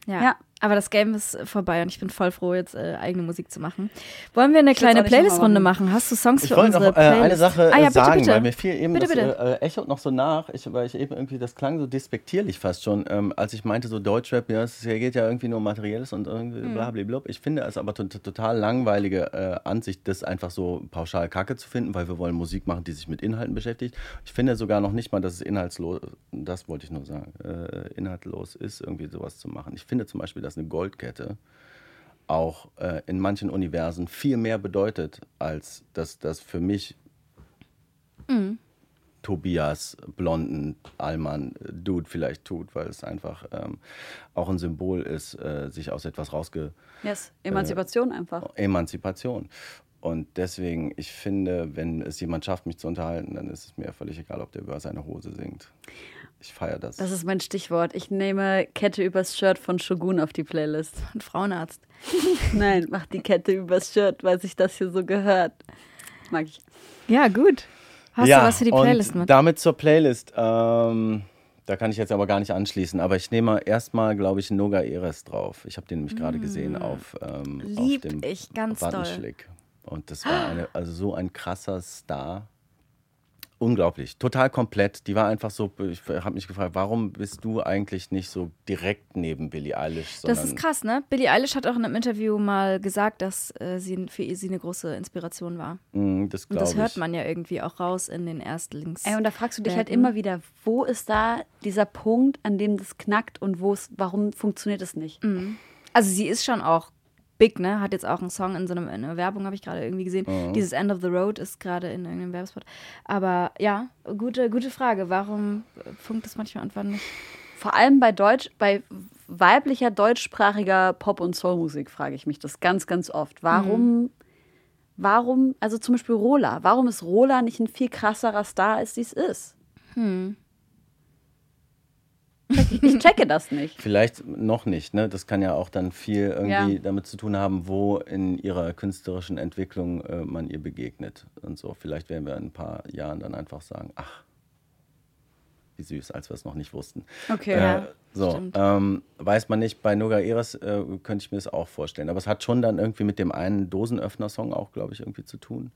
Ja. Ja. Aber das Game ist vorbei und ich bin voll froh, jetzt äh, eigene Musik zu machen. Wollen wir eine will's kleine Playlist-Runde machen? Hast du Songs Ich für wollte unsere noch äh, Playlist? eine Sache ah, äh, ja, bitte, sagen, bitte. weil mir fiel eben, Bitte, das bitte. Äh, echot noch so nach, ich, weil ich eben irgendwie, das klang so despektierlich fast schon, ähm, als ich meinte, so Deutschrap, ja, es geht ja irgendwie nur um Materielles und irgendwie Hm. blablabla. Ich finde es aber to total langweilige äh, Ansicht, das einfach so pauschal kacke zu finden, weil wir wollen Musik machen, die sich mit Inhalten beschäftigt. Ich finde sogar noch nicht mal, dass es inhaltslos, das wollte ich nur sagen, äh, inhaltlos ist, irgendwie sowas zu machen. Ich finde zum Beispiel, dass eine Goldkette auch äh, in manchen Universen viel mehr bedeutet, als dass das für mich Tobias, blonden Allmann, äh, Dude vielleicht tut, weil es einfach ähm, auch ein Symbol ist, äh, sich aus etwas rausge... Yes, Emanzipation einfach. Emanzipation. Und deswegen, ich finde, wenn es jemand schafft, mich zu unterhalten, dann ist es mir völlig egal, ob der über seine Hose singt. Ich feiere das. Das ist mein Stichwort. Ich nehme Kette übers Shirt von Shogun auf die Playlist. Ein Frauenarzt. Nein, mach die Kette übers Shirt, weil sich das hier so gehört. Mag ich. Ja, gut. Hast ja, du was für die Playlist und mit? Damit zur Playlist. Ähm, da kann ich jetzt aber gar nicht anschließen. Aber ich nehme erstmal, glaube ich, Noga Eres drauf. Ich habe den nämlich gerade gesehen auf, ähm, Mm. Lieb auf dem ich ganz doll. Und das war eine, also so ein krasser Star. Unglaublich, total komplett. Die war einfach so, ich habe mich gefragt, warum bist du eigentlich nicht so direkt neben Billie Eilish? Das ist krass, ne? Billie Eilish hat auch in einem Interview mal gesagt, dass äh, sie für sie eine große Inspiration war. Mm, Das Und das hört man ja irgendwie auch raus in den Erstlings. Ey, und da fragst du dich halt immer wieder, wo ist da dieser Punkt, an dem das knackt und wo es, warum funktioniert es nicht? Also sie ist schon auch big, ne? Hat jetzt auch einen Song in so einem, in einer Werbung, habe ich gerade irgendwie gesehen. Mhm. Dieses End of the Road ist gerade in irgendeinem Werbespot. Aber ja, gute, gute Frage. Warum funkt es manchmal einfach nicht? Vor allem bei Deutsch, bei weiblicher deutschsprachiger Pop- und Soulmusik frage ich mich das ganz, ganz oft. Warum, warum, also zum Beispiel Rola, warum ist Rola nicht ein viel krasserer Star, als sie es ist? Check, ich checke das nicht. Vielleicht noch nicht, ne? Das kann ja auch dann viel irgendwie Ja. damit zu tun haben, wo in ihrer künstlerischen Entwicklung äh, man ihr begegnet und so. Vielleicht werden wir in ein paar Jahren dann einfach sagen, ach, wie süß, als wir es noch nicht wussten. Okay. Äh, Ja, so, ähm, weiß man nicht, bei Noga Eres äh, könnte ich mir das auch vorstellen. Aber es hat schon dann irgendwie mit dem einen Dosenöffner-Song auch, glaube ich, irgendwie zu tun.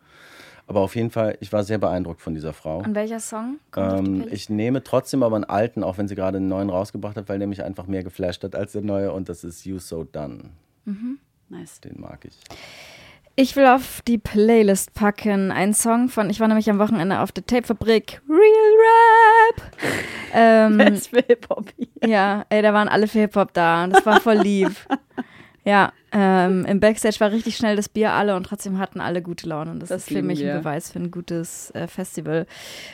Aber auf jeden Fall, ich war sehr beeindruckt von dieser Frau. Und welcher Song Ähm, ich nehme trotzdem aber einen alten, auch wenn sie gerade einen neuen rausgebracht hat, weil der mich einfach mehr geflasht hat als der neue und das ist You So Done. Nice. Den mag ich. Ich will auf die Playlist packen einen Song von, ich war nämlich am Wochenende auf der Tapefabrik, Real Rap. Ähm, Best für Hip-Hop. ja, ey, da waren alle für Hip-Hop da das war voll lieb. ja, ähm, im Backstage war richtig schnell das Bier alle und trotzdem hatten alle gute Laune und das, Das ist für mich wir. ein Beweis für ein gutes äh, Festival.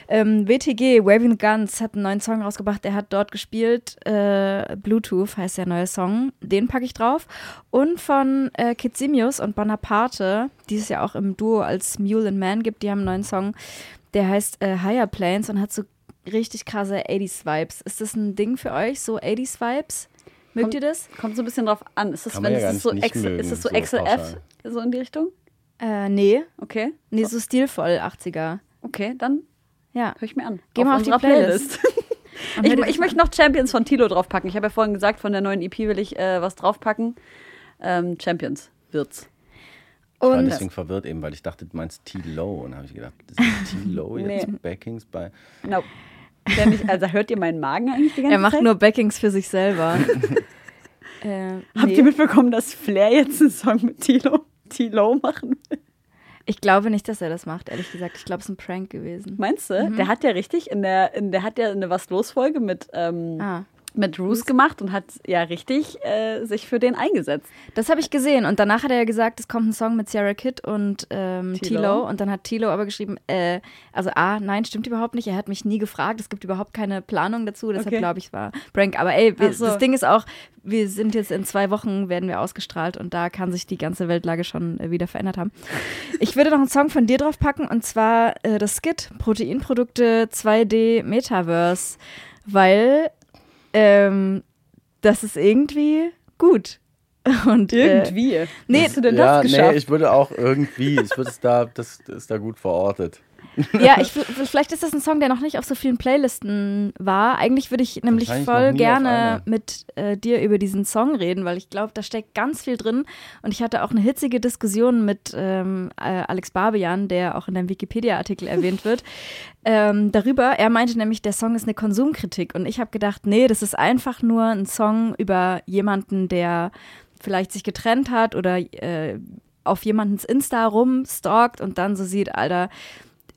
Ähm, WTG, Waving Guns, hat einen neuen Song rausgebracht, der hat dort gespielt, äh, Bluetooth heißt der neue Song, den packe ich drauf und von äh, Kitsimius und Bonaparte, die es ja auch im Duo als Mule and Man gibt, die haben einen neuen Song, der heißt äh, Higher Planes und hat so richtig krasse 80s-Vibes. Ist das ein Ding für euch, so 80s-Vibes? Mögt Kommt- ihr das? Kommt so ein bisschen drauf an. Ist das, Kann wenn ja ist so, mögen, ist das so so XLF, so in die Richtung? Äh, nee. Okay. Nee, so stilvoll 80er. Okay, dann Ja. höre ich mir an. Geh mal auf die unserer Playlist. Ich, ich möchte noch Champions von Tilo draufpacken. Ich habe ja vorhin gesagt, von der neuen EP will ich äh, was draufpacken. Ähm, Champions wird's. Ich war Und deswegen verwirrt eben, weil ich dachte, du meinst T-Low. Und habe ich gedacht, ist T-Low jetzt Nee. Backings bei. No. Der nicht, also hört ihr meinen Magen eigentlich die ganze er macht Zeit? nur Backings für sich selber. äh, Habt nee. ihr mitbekommen, dass Flair jetzt einen Song mit Tilo, Tilo machen will? Ich glaube nicht, dass er das macht, ehrlich gesagt. Ich glaube, es ist ein Prank gewesen. Meinst du? Der hat ja richtig in der, in, der hat ja eine Was los Folge mit, ähm, Ah. Mit Roos gemacht und hat ja richtig äh, sich für den eingesetzt. Das habe ich gesehen und danach hat er ja gesagt, es kommt ein Song mit Sarah Kidd und ähm, Tilo. Tilo und dann hat Tilo aber geschrieben, äh, also A, nein, stimmt überhaupt nicht, er hat mich nie gefragt, es gibt überhaupt keine Planung dazu, deshalb Okay. glaube ich, es war Prank. Aber ey, wir, so. das Ding ist auch, wir sind jetzt in zwei Wochen, werden wir ausgestrahlt und da kann sich die ganze Weltlage schon äh, wieder verändert haben. Ich würde noch einen Song von dir draufpacken und zwar äh, das Skit, Proteinprodukte 2D Metaverse, weil ähm, das ist irgendwie gut. Und, Äh, Irgendwie. nee, Wie hast du denn ja, das geschafft? nee, ich würde auch irgendwie, ich würde es da, das ist da gut verortet. Ja, ich, vielleicht ist das ein Song, der noch nicht auf so vielen Playlisten war. Eigentlich würde ich nämlich voll gerne mit äh, dir über diesen Song reden, weil ich glaube, da steckt ganz viel drin. Und ich hatte auch eine hitzige Diskussion mit ähm, äh, Alex Barbian, der auch in deinem Wikipedia-Artikel erwähnt wird, ähm, darüber. Er meinte nämlich, der Song ist eine Konsumkritik. Und ich habe gedacht, nee, das ist einfach nur ein Song über jemanden, der vielleicht sich getrennt hat oder äh, auf jemandens Insta rumstalkt und dann so sieht, Alter,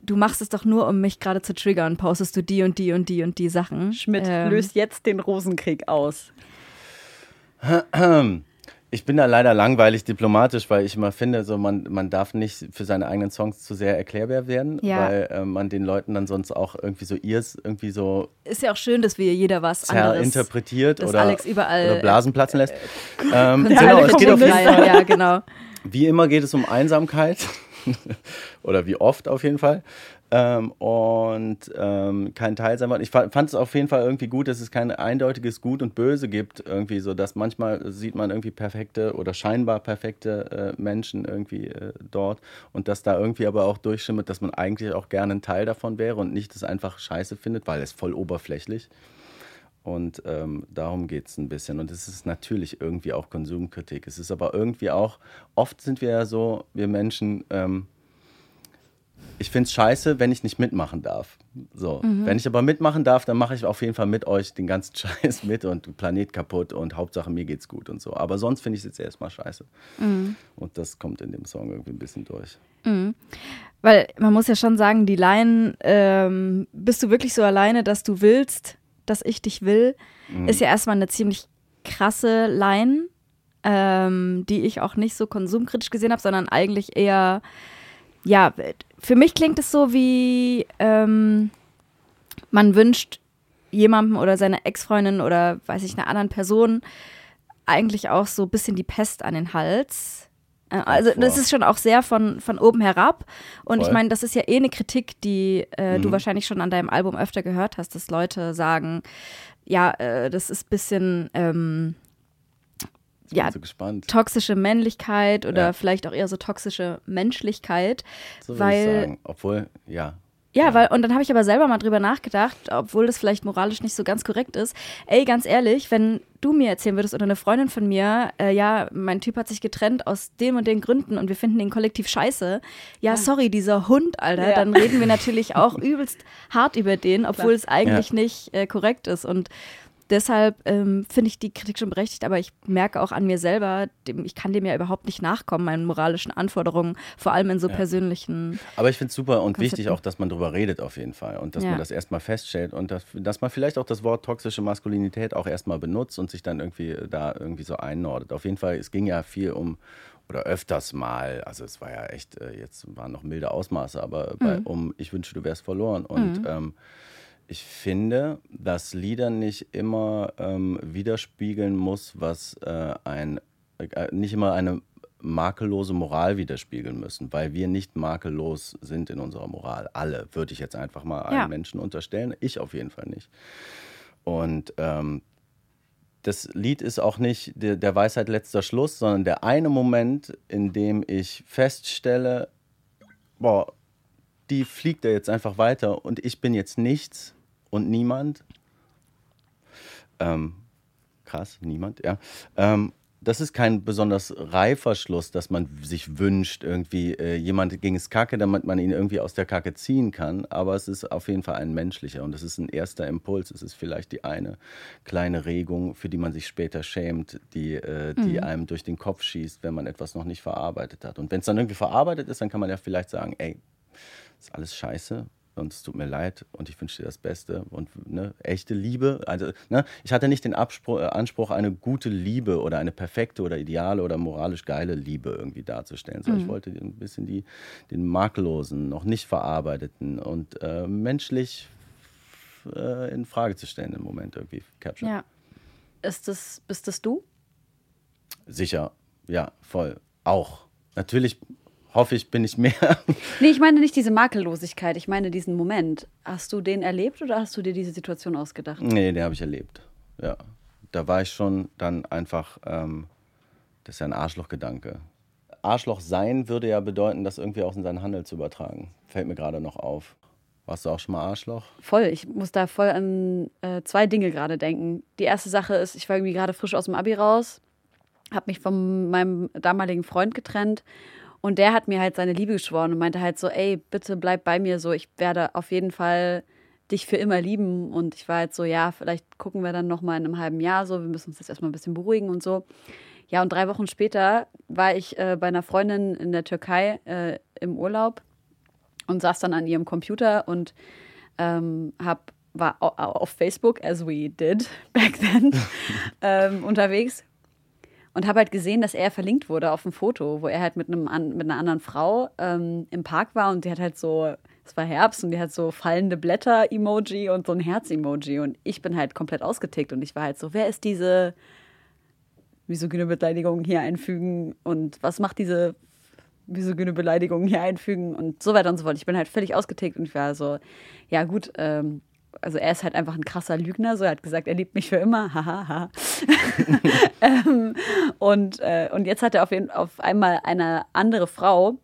du machst es doch nur, um mich gerade zu triggern, postest du die und die und die und die Sachen. Schmidt Ähm, löst jetzt den Rosenkrieg aus. Ich bin da leider langweilig diplomatisch, weil ich immer finde, so man, man darf nicht für seine eigenen Songs zu sehr erklärbar werden, Ja. weil äh, man den Leuten dann sonst auch irgendwie so ihrs irgendwie so Ist ja auch schön, dass wir jeder was anderes zerinterpretiert dass oder, Alex überall, oder Blasen platzen lässt. ähm, Ja, genau, es geht auf jeden Kommunisten. Ja, genau. Wie immer geht es um Einsamkeit. Oder wie oft auf jeden Fall. Ähm, und ähm, kein Teil sein wollen. Ich fa- fand es auf jeden Fall irgendwie gut, dass es kein eindeutiges Gut und Böse gibt. Irgendwie so, dass manchmal sieht man irgendwie perfekte oder scheinbar perfekte äh, Menschen irgendwie äh, dort. Und dass da irgendwie aber auch durchschimmert, dass man eigentlich auch gerne ein Teil davon wäre und nicht das einfach scheiße findet, weil es voll oberflächlich. Und ähm, darum geht es ein bisschen. Und es ist natürlich irgendwie auch Konsumkritik. Es ist aber irgendwie auch, oft sind wir ja so, wir Menschen, ähm, ich finde es scheiße, wenn ich nicht mitmachen darf. So. Wenn ich aber mitmachen darf, dann mache ich auf jeden Fall mit euch den ganzen Scheiß mit und Planet kaputt und Hauptsache mir geht's gut und so. Aber sonst finde ich es jetzt erstmal scheiße. Und das kommt in dem Song irgendwie ein bisschen durch. Weil man muss ja schon sagen, die Line, ähm, bist du wirklich so alleine, dass du willst, dass ich dich will, ist ja erstmal eine ziemlich krasse Line, ähm, die ich auch nicht so konsumkritisch gesehen habe, sondern eigentlich eher, ja, für mich klingt es so wie, ähm, man wünscht jemandem oder seiner Ex-Freundin oder weiß ich, einer anderen Person eigentlich auch so ein bisschen die Pest an den Hals. Äh, Also das ist schon auch sehr von, von oben herab. Und ich Voll. meine, das ist ja eh eine Kritik, die äh, du Mhm. wahrscheinlich schon an deinem Album öfter gehört hast, dass Leute sagen, ja, äh, das ist ein bisschen ähm, Ich Ja, so gespannt. toxische Männlichkeit oder Ja. vielleicht auch eher so toxische Menschlichkeit. So würde weil- ich sagen. Obwohl, ja. Ja, weil, und dann habe ich aber selber mal drüber nachgedacht, obwohl das vielleicht moralisch nicht so ganz korrekt ist. Ey, ganz ehrlich, wenn du mir erzählen würdest oder eine Freundin von mir, äh, ja, mein Typ hat sich getrennt aus dem und den Gründen und wir finden ihn kollektiv scheiße. Ja, sorry, dieser Hund, Alter, Ja. dann reden wir natürlich auch übelst hart über den, obwohl es eigentlich Ja. nicht äh, korrekt ist. Und deshalb ähm, finde ich die Kritik schon berechtigt, aber ich merke auch an mir selber, dem, ich kann dem ja überhaupt nicht nachkommen, meinen moralischen Anforderungen, vor allem in so Ja. persönlichen. Aber ich finde es super und Konzepten. wichtig auch, dass man darüber redet auf jeden Fall und dass Ja. man das erstmal feststellt und dass, dass man vielleicht auch das Wort toxische Maskulinität auch erstmal benutzt und sich dann irgendwie da irgendwie so einnordet. Auf jeden Fall, es ging ja viel um oder öfters mal, also es war ja echt, äh, jetzt waren noch milde Ausmaße, aber bei, Mhm. um Ich wünsche, du wärst verloren. Und ähm, ich finde, dass Lieder nicht immer ähm, widerspiegeln muss, was äh, ein, äh, nicht immer eine makellose Moral widerspiegeln müssen, weil wir nicht makellos sind in unserer Moral. Alle, würde ich jetzt einfach mal allen Ja. Menschen unterstellen. Ich auf jeden Fall nicht. Und ähm, das Lied ist auch nicht der, der Weisheit letzter Schluss, sondern der eine Moment, in dem ich feststelle, boah, die fliegt da jetzt einfach weiter und ich bin jetzt nichts und niemand Ähm, krass, niemand, ja. Ähm, das ist kein besonders reifer Schluss, dass man sich wünscht, irgendwie äh, jemand ging es kacke, damit man ihn irgendwie aus der Kacke ziehen kann. Aber es ist auf jeden Fall ein menschlicher und es ist ein erster Impuls. Es ist vielleicht die eine kleine Regung, für die man sich später schämt, die, äh, die mhm. einem durch den Kopf schießt, wenn man etwas noch nicht verarbeitet hat. Und wenn es dann irgendwie verarbeitet ist, dann kann man ja vielleicht sagen, ey, ist alles scheiße, und es tut mir leid und ich wünsche dir das Beste und ne, echte Liebe. Also, ne, ich hatte nicht den Abspruch, äh, Anspruch, eine gute Liebe oder eine perfekte oder ideale oder moralisch geile Liebe irgendwie darzustellen, sondern mhm. ich wollte ein bisschen die, den makellosen, noch nicht verarbeiteten und äh, menschlich äh, in Frage zu stellen im Moment irgendwie capture. Ja. Ist das, bist das du? Sicher, ja, voll. Auch. Natürlich hoffe ich, bin ich mehr. Nee, ich meine nicht diese Makellosigkeit, ich meine diesen Moment. Hast du den erlebt oder hast du dir diese Situation ausgedacht? Nee, den habe ich erlebt. Ja. Da war ich schon dann einfach, ähm, das ist ja ein Arschlochgedanke. Arschloch sein würde ja bedeuten, das irgendwie auch in seinen Handel zu übertragen. Fällt mir gerade noch auf. Warst du auch schon mal Arschloch? Voll. Ich muss da voll an äh, zwei Dinge gerade denken. Die erste Sache ist, ich war irgendwie gerade frisch aus dem Abi raus, habe mich von meinem damaligen Freund getrennt und der hat mir halt seine Liebe geschworen und meinte halt so, ey, bitte bleib bei mir so, ich werde auf jeden Fall dich für immer lieben. Und ich war halt so, ja, vielleicht gucken wir dann nochmal in einem halben Jahr so, wir müssen uns jetzt erstmal ein bisschen beruhigen und so. Ja, und drei Wochen später war ich äh, bei einer Freundin in der Türkei äh, im Urlaub und saß dann an ihrem Computer und ähm, hab, war auf Facebook, as we did back then, ähm, unterwegs und habe halt gesehen, dass er verlinkt wurde auf ein Foto, wo er halt mit, einem, mit einer anderen Frau ähm, im Park war und die hat halt so, es war Herbst und die hat so fallende Blätter-Emoji und so ein Herz-Emoji und ich bin halt komplett ausgetickt und ich war halt so, wer ist diese misogyne Beleidigung hier einfügen und was macht diese misogyne Beleidigung hier einfügen und so weiter und so fort. Ich bin halt völlig ausgetickt und ich war so, ja gut, ähm, also er ist halt einfach ein krasser Lügner, so er hat gesagt, er liebt mich für immer, hahaha. ähm, und, äh, und jetzt hat er auf, jeden, auf einmal eine andere Frau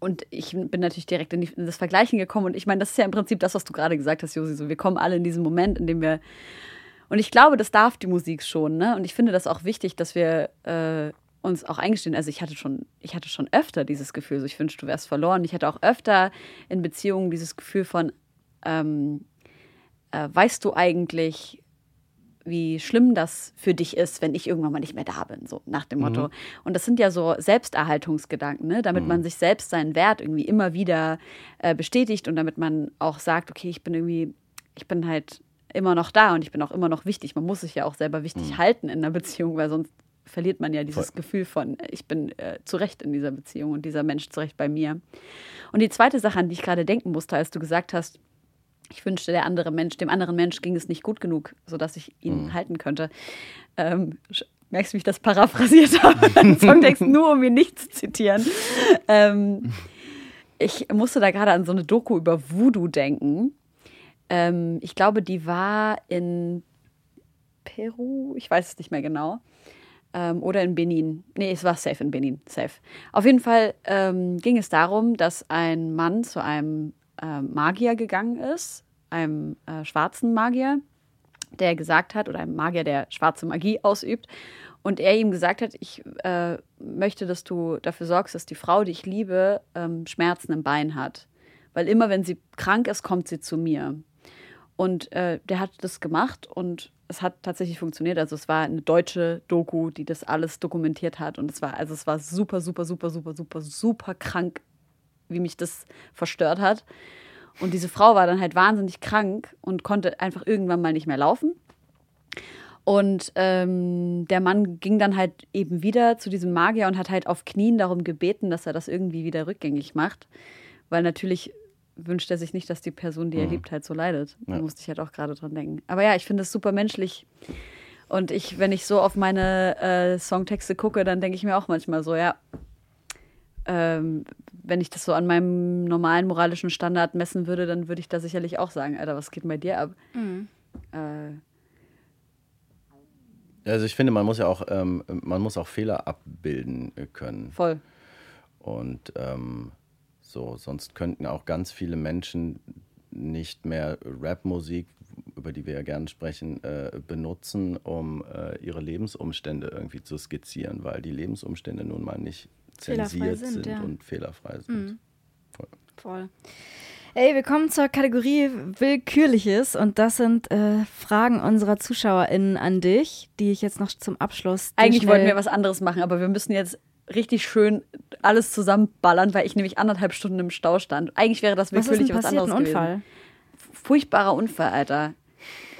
und ich bin natürlich direkt in, die, in das Vergleichen gekommen und ich meine, das ist ja im Prinzip das, was du gerade gesagt hast, Josi, so wir kommen alle in diesen Moment, in dem wir und ich glaube, das darf die Musik schon, ne? Und ich finde das auch wichtig, dass wir äh, uns auch eingestehen. Also ich hatte schon, ich hatte schon öfter dieses Gefühl, so ich wünschte, du wärst verloren. Ich hatte auch öfter in Beziehungen dieses Gefühl von, ähm, äh, weißt du eigentlich, wie schlimm das für dich ist, wenn ich irgendwann mal nicht mehr da bin, so nach dem Motto. Mhm. Und das sind ja so Selbsterhaltungsgedanken, ne? damit mhm. man sich selbst seinen Wert irgendwie immer wieder äh, bestätigt und damit man auch sagt, okay, ich bin irgendwie, ich bin halt immer noch da und ich bin auch immer noch wichtig. Man muss sich ja auch selber wichtig mhm. halten in einer Beziehung, weil sonst verliert man ja dieses Voll. Gefühl von, ich bin äh, zu Recht in dieser Beziehung und dieser Mensch zu Recht bei mir. Und die zweite Sache, an die ich gerade denken musste, als du gesagt hast, ich wünschte, der andere Mensch, dem anderen Mensch ging es nicht gut genug, sodass ich ihn mhm. halten könnte. Ähm, merkst du, wie ich das paraphrasiert habe? Den Songtext nur, um ihn nicht zu zitieren. Ähm, ich musste da gerade an so eine Doku über Voodoo denken. Ähm, ich glaube, die war in Peru, ich weiß es nicht mehr genau. Ähm, oder in Benin. Nee, es war safe in Benin, safe. Auf jeden Fall ähm, ging es darum, dass ein Mann zu einem äh, Magier gegangen ist, einem äh, schwarzen Magier, der gesagt hat, oder einem Magier, der schwarze Magie ausübt, und er ihm gesagt hat, ich äh, möchte, dass du dafür sorgst, dass die Frau, die ich liebe, ähm, Schmerzen im Bein hat. Weil immer, wenn sie krank ist, kommt sie zu mir. Und äh, der hat das gemacht und es hat tatsächlich funktioniert. Also es war eine deutsche Doku, die das alles dokumentiert hat. Und es war, also es war super, super, super, super, super, super krank wie mich das verstört hat. Und diese Frau war dann halt wahnsinnig krank und konnte einfach irgendwann mal nicht mehr laufen. Und ähm, der Mann ging dann halt eben wieder zu diesem Magier und hat halt auf Knien darum gebeten, dass er das irgendwie wieder rückgängig macht. Weil natürlich wünscht er sich nicht, dass die Person, die er mhm. liebt, halt so leidet. Ja. Da musste ich halt auch gerade dran denken. Aber ja, ich finde es super menschlich. Und ich, wenn ich so auf meine äh, Songtexte gucke, dann denke ich mir auch manchmal so, ja, ähm, wenn ich das so an meinem normalen moralischen Standard messen würde, dann würde ich da sicherlich auch sagen, Alter, was geht bei dir ab? Mhm. Äh, also ich finde, man muss ja auch, ähm, man muss auch Fehler abbilden können. Voll. Und ähm, so, sonst könnten auch ganz viele Menschen nicht mehr Rapmusik über die wir ja gerne sprechen, äh, benutzen, um äh, ihre Lebensumstände irgendwie zu skizzieren, weil die Lebensumstände nun mal nicht zensiert sind, sind, ja. und fehlerfrei sind. Mhm. Voll. Ey, wir kommen zur Kategorie Willkürliches und das sind äh, Fragen unserer ZuschauerInnen an dich, die ich jetzt noch zum Abschluss. Eigentlich wollten wir was anderes machen, aber wir müssen jetzt richtig schön alles zusammenballern, weil ich nämlich anderthalb Stunden im Stau stand. Eigentlich wäre das Was ist willkürlich denn was passiert? Ein anderes Unfall? gewesen. Furchtbarer Unfall, Alter.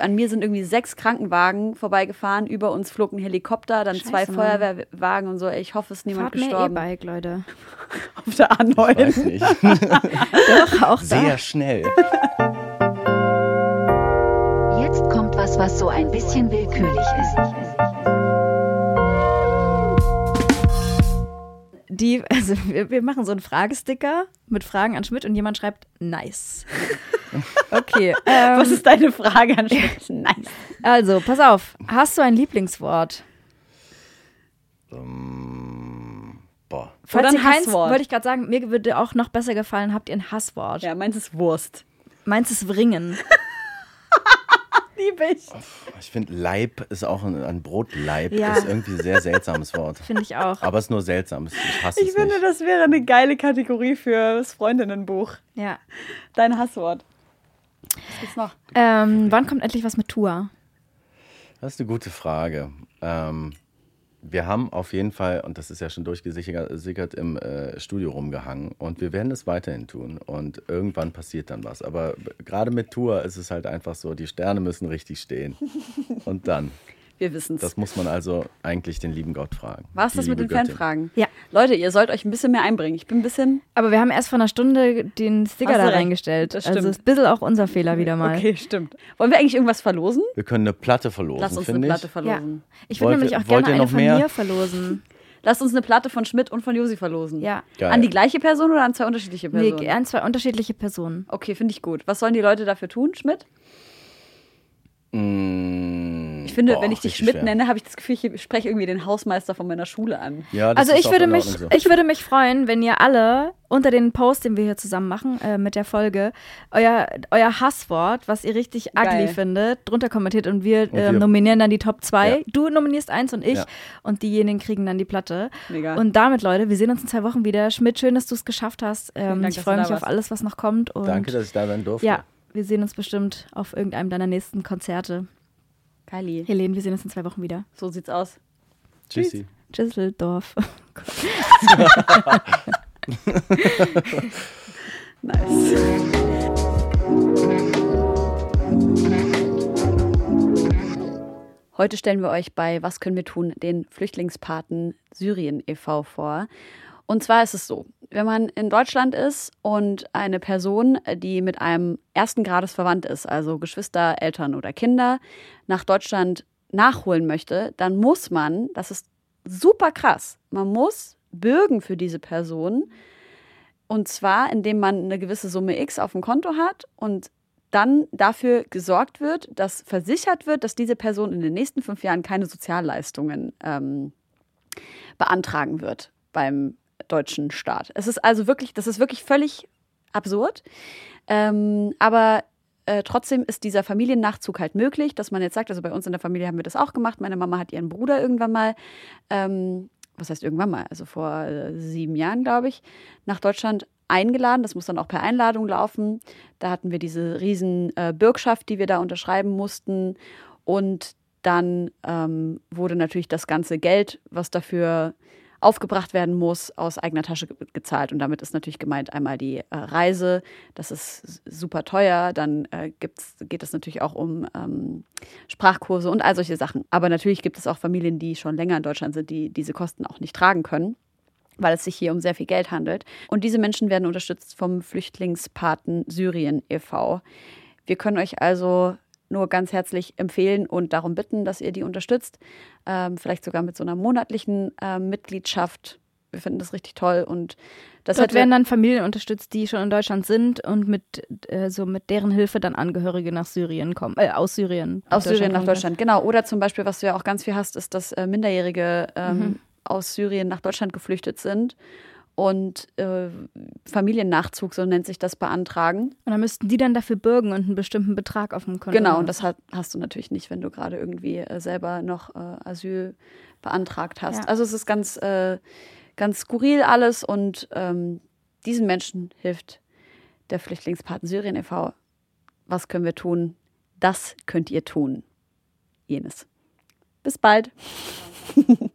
An mir sind irgendwie sechs Krankenwagen vorbeigefahren, über uns flog ein Helikopter, dann zwei Scheiße, Mann. Feuerwehrwagen und so. Ich hoffe, es ist niemand Fahrt mehr gestorben. E-Bike, Leute. Auf der Ich A9. weiß nicht. Doch, auch Sehr da. schnell. Jetzt kommt was, was so ein bisschen willkürlich ist. Die, also wir, wir machen so einen Fragesticker mit Fragen an Schmidt und jemand schreibt nice. Okay. Ähm, Was ist deine Frage an Schmidt? Nice. also, pass auf. Hast du ein Lieblingswort? Ähm, boah. Falls Oder ein keins, Hasswort. wollte ich gerade sagen, mir würde auch noch besser gefallen, habt ihr ein Hasswort? Ja, meins ist Wurst. Meins ist Wringen. Liebe ich. Ich finde, Leib ist auch ein, ein Brotleib. Ja. Ist irgendwie ein sehr seltsames Wort. Finde ich auch. Aber es ist nur seltsam. Ich hasse Ich es finde, nicht. das wäre eine geile Kategorie für das Freundinnenbuch. Ja. Dein Hasswort. Was gibt's noch? Ähm, wann kommt endlich was mit Tour? Das ist eine gute Frage. Ähm, wir haben auf jeden Fall, und das ist ja schon durchgesickert, im äh, Studio rumgehangen. Und wir werden es weiterhin tun. Und irgendwann passiert dann was. Aber gerade mit Tour ist es halt einfach so, die Sterne müssen richtig stehen. Und dann. Wir wissen's. Das muss man also eigentlich den lieben Gott fragen. War's Die das mit den Göttin. Fanfragen? Ja. Leute, ihr sollt euch ein bisschen mehr einbringen. Ich bin ein bisschen. Aber wir haben erst vor einer Stunde den Sticker da reingestellt. Das also stimmt. ist ein bisschen auch unser Fehler wieder mal. Okay, stimmt. Wollen wir eigentlich irgendwas verlosen? Wir können eine Platte verlosen, Lass uns eine Platte ich. Ja. verlosen. Ich würde Wollt nämlich ihr- auch gerne eine noch von mehr? mir verlosen. Lasst uns eine Platte von Schmidt und von Josi verlosen. Ja. Geil. An die gleiche Person oder an zwei unterschiedliche Nee, Personen? an zwei unterschiedliche Personen. Okay, finde ich gut. Was sollen die Leute dafür tun, Schmidt? Mm, Ich finde, boah, wenn ich dich Schmidt schwer. nenne, habe ich das Gefühl, ich spreche irgendwie den Hausmeister von meiner Schule an. Ja, das Also ist ich auch würde mich, so. ich würde mich freuen, wenn ihr alle unter den Post, den wir hier zusammen machen, äh, mit der Folge, euer, euer Hasswort, was ihr richtig ugly Geil. findet, drunter kommentiert und wir, Und äh, wir- nominieren dann die Top 2. Ja. Du nominierst eins und ich Ja. und diejenigen kriegen dann die Platte. Mega. Und damit, Leute, wir sehen uns in zwei Wochen wieder. Schmidt, schön, dass du es geschafft hast. Ähm, Dank, ich freue mich auf alles, was noch kommt. Und Danke, dass ich da sein durfte. ja, wir sehen uns bestimmt auf irgendeinem deiner nächsten Konzerte. Kylie. Helene, wir sehen uns in zwei Wochen wieder. So sieht's aus. Tschüssi. Düsseldorf. Nice. Heute stellen wir euch bei Was können wir tun? den Flüchtlingspaten Syrien e.V. vor. Und zwar ist es so, wenn man in Deutschland ist und eine Person, die mit einem ersten Grades verwandt ist, also Geschwister, Eltern oder Kinder, nach Deutschland nachholen möchte, dann muss man, das ist super krass, man muss bürgen für diese Person. Und zwar, indem man eine gewisse Summe X auf dem Konto hat und dann dafür gesorgt wird, dass versichert wird, dass diese Person in den nächsten fünf Jahren keine Sozialleistungen ähm, beantragen wird beim deutschen Staat. Es ist also wirklich, das ist wirklich völlig absurd. Ähm, aber äh, trotzdem ist dieser Familiennachzug halt möglich, dass man jetzt sagt, also bei uns in der Familie haben wir das auch gemacht. Meine Mama hat ihren Bruder irgendwann mal, ähm, was heißt irgendwann mal, also vor äh, sieben Jahren, glaube ich, nach Deutschland eingeladen. Das muss dann auch per Einladung laufen. Da hatten wir diese riesen äh, Bürgschaft, die wir da unterschreiben mussten. Und dann ähm, wurde natürlich das ganze Geld, was dafür aufgebracht werden muss, aus eigener Tasche ge gezahlt. Und damit ist natürlich gemeint einmal die äh, Reise, das ist super teuer. Dann äh, gibt's, geht es natürlich auch um ähm, Sprachkurse und all solche Sachen. Aber natürlich gibt es auch Familien, die schon länger in Deutschland sind, die diese Kosten auch nicht tragen können weil es sich hier um sehr viel Geld handelt. Und diese Menschen werden unterstützt vom Flüchtlingspaten Syrien e.V. Wir können euch also nur ganz herzlich empfehlen und darum bitten, dass ihr die unterstützt. Ähm, vielleicht sogar mit so einer monatlichen ähm, Mitgliedschaft. Wir finden das richtig toll und das Dort werden dann Familien unterstützt, die schon in Deutschland sind und mit äh, so mit deren Hilfe dann Angehörige nach Syrien kommen, äh, aus Syrien. Aus Syrien nach. Deutschland, genau. Oder zum Beispiel, was du ja auch ganz viel hast, ist, dass äh, Minderjährige ähm, Mhm. aus Syrien nach Deutschland geflüchtet sind und äh, Familiennachzug, so nennt sich das, beantragen. Und dann müssten die dann dafür bürgen und einen bestimmten Betrag auf dem Konto Genau, und das hat, hast du natürlich nicht, wenn du gerade irgendwie äh, selber noch äh, Asyl beantragt hast. Ja. Also es ist ganz, äh, ganz skurril alles und ähm, diesen Menschen hilft der Flüchtlingspaten Syrien e.V. Was können wir tun? Das könnt ihr tun. Jenes. Bis bald.